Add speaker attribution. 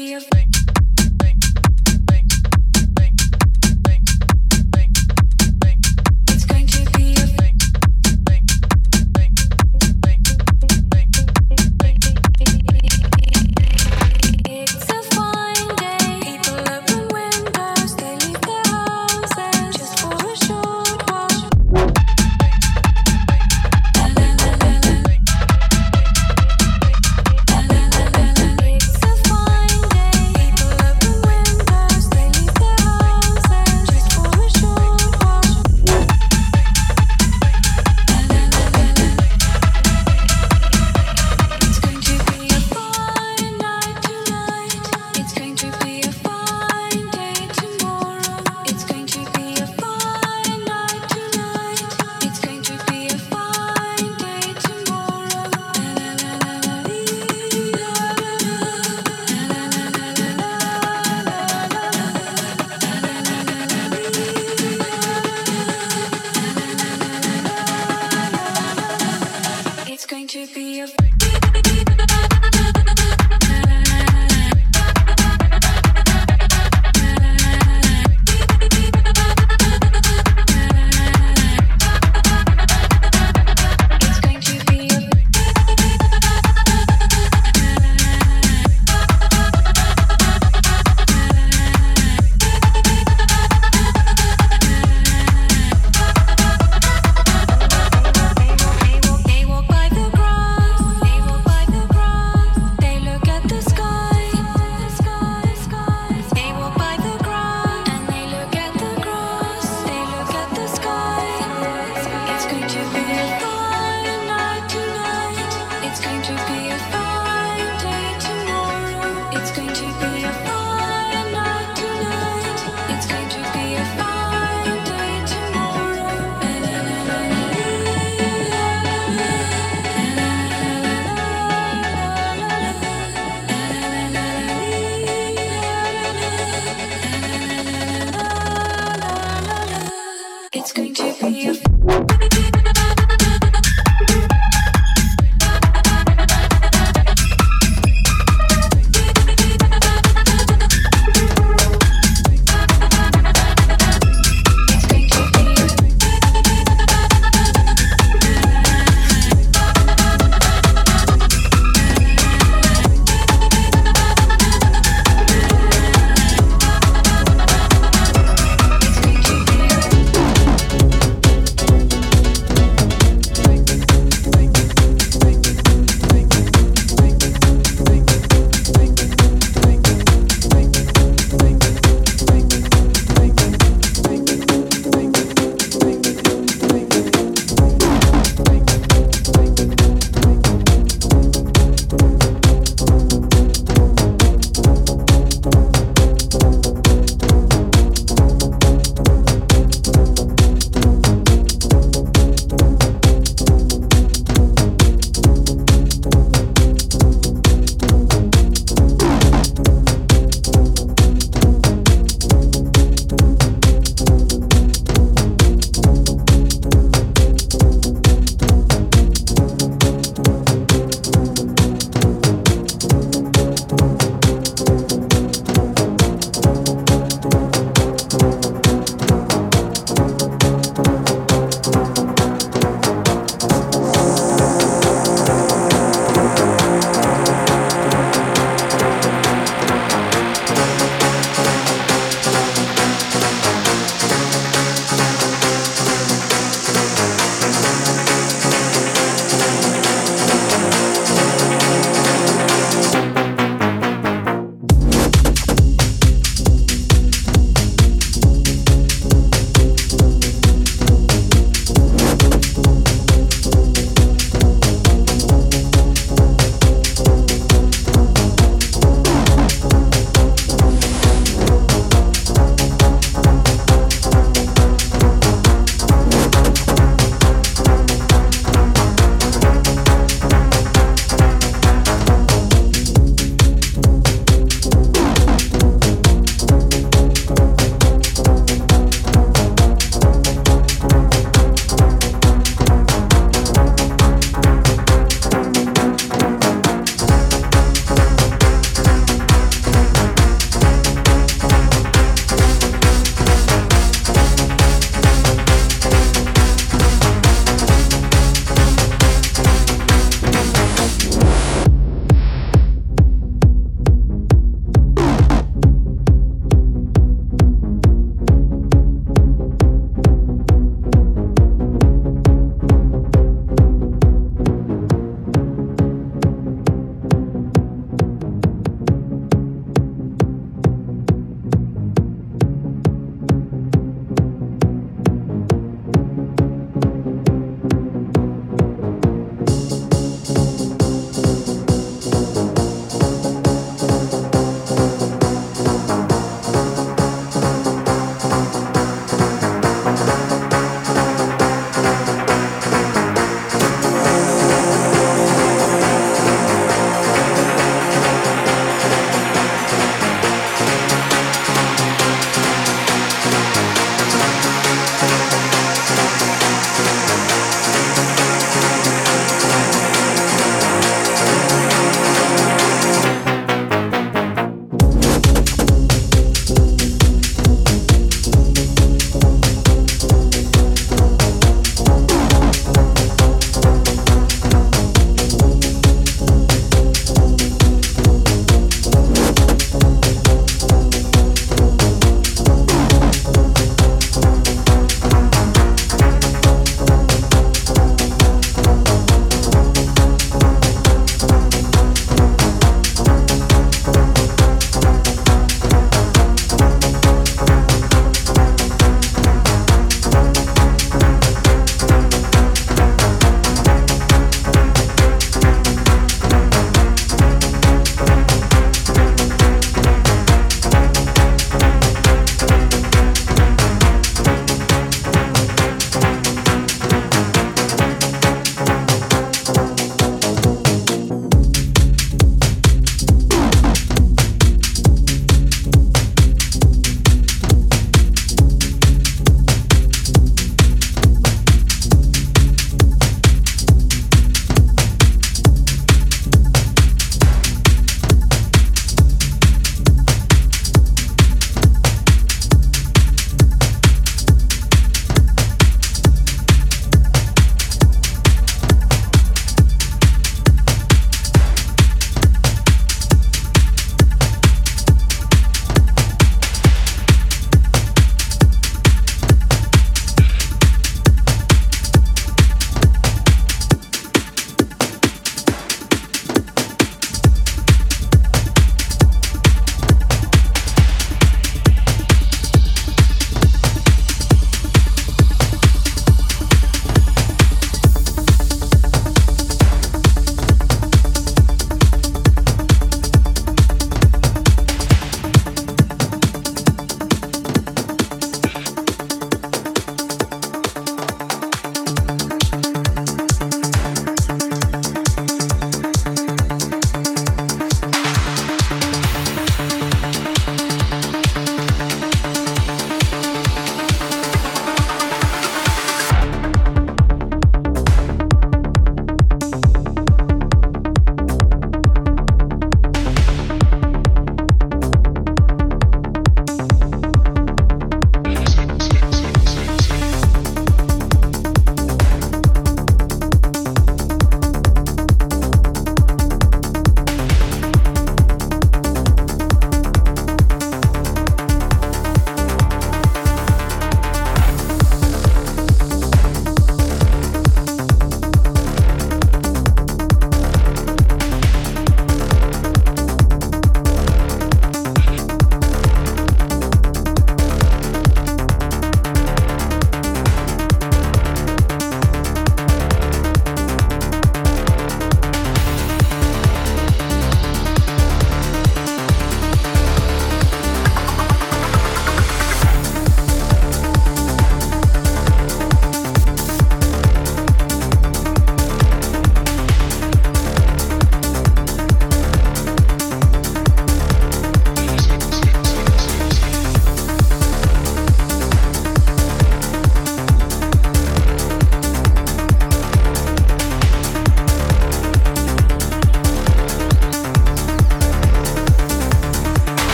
Speaker 1: be a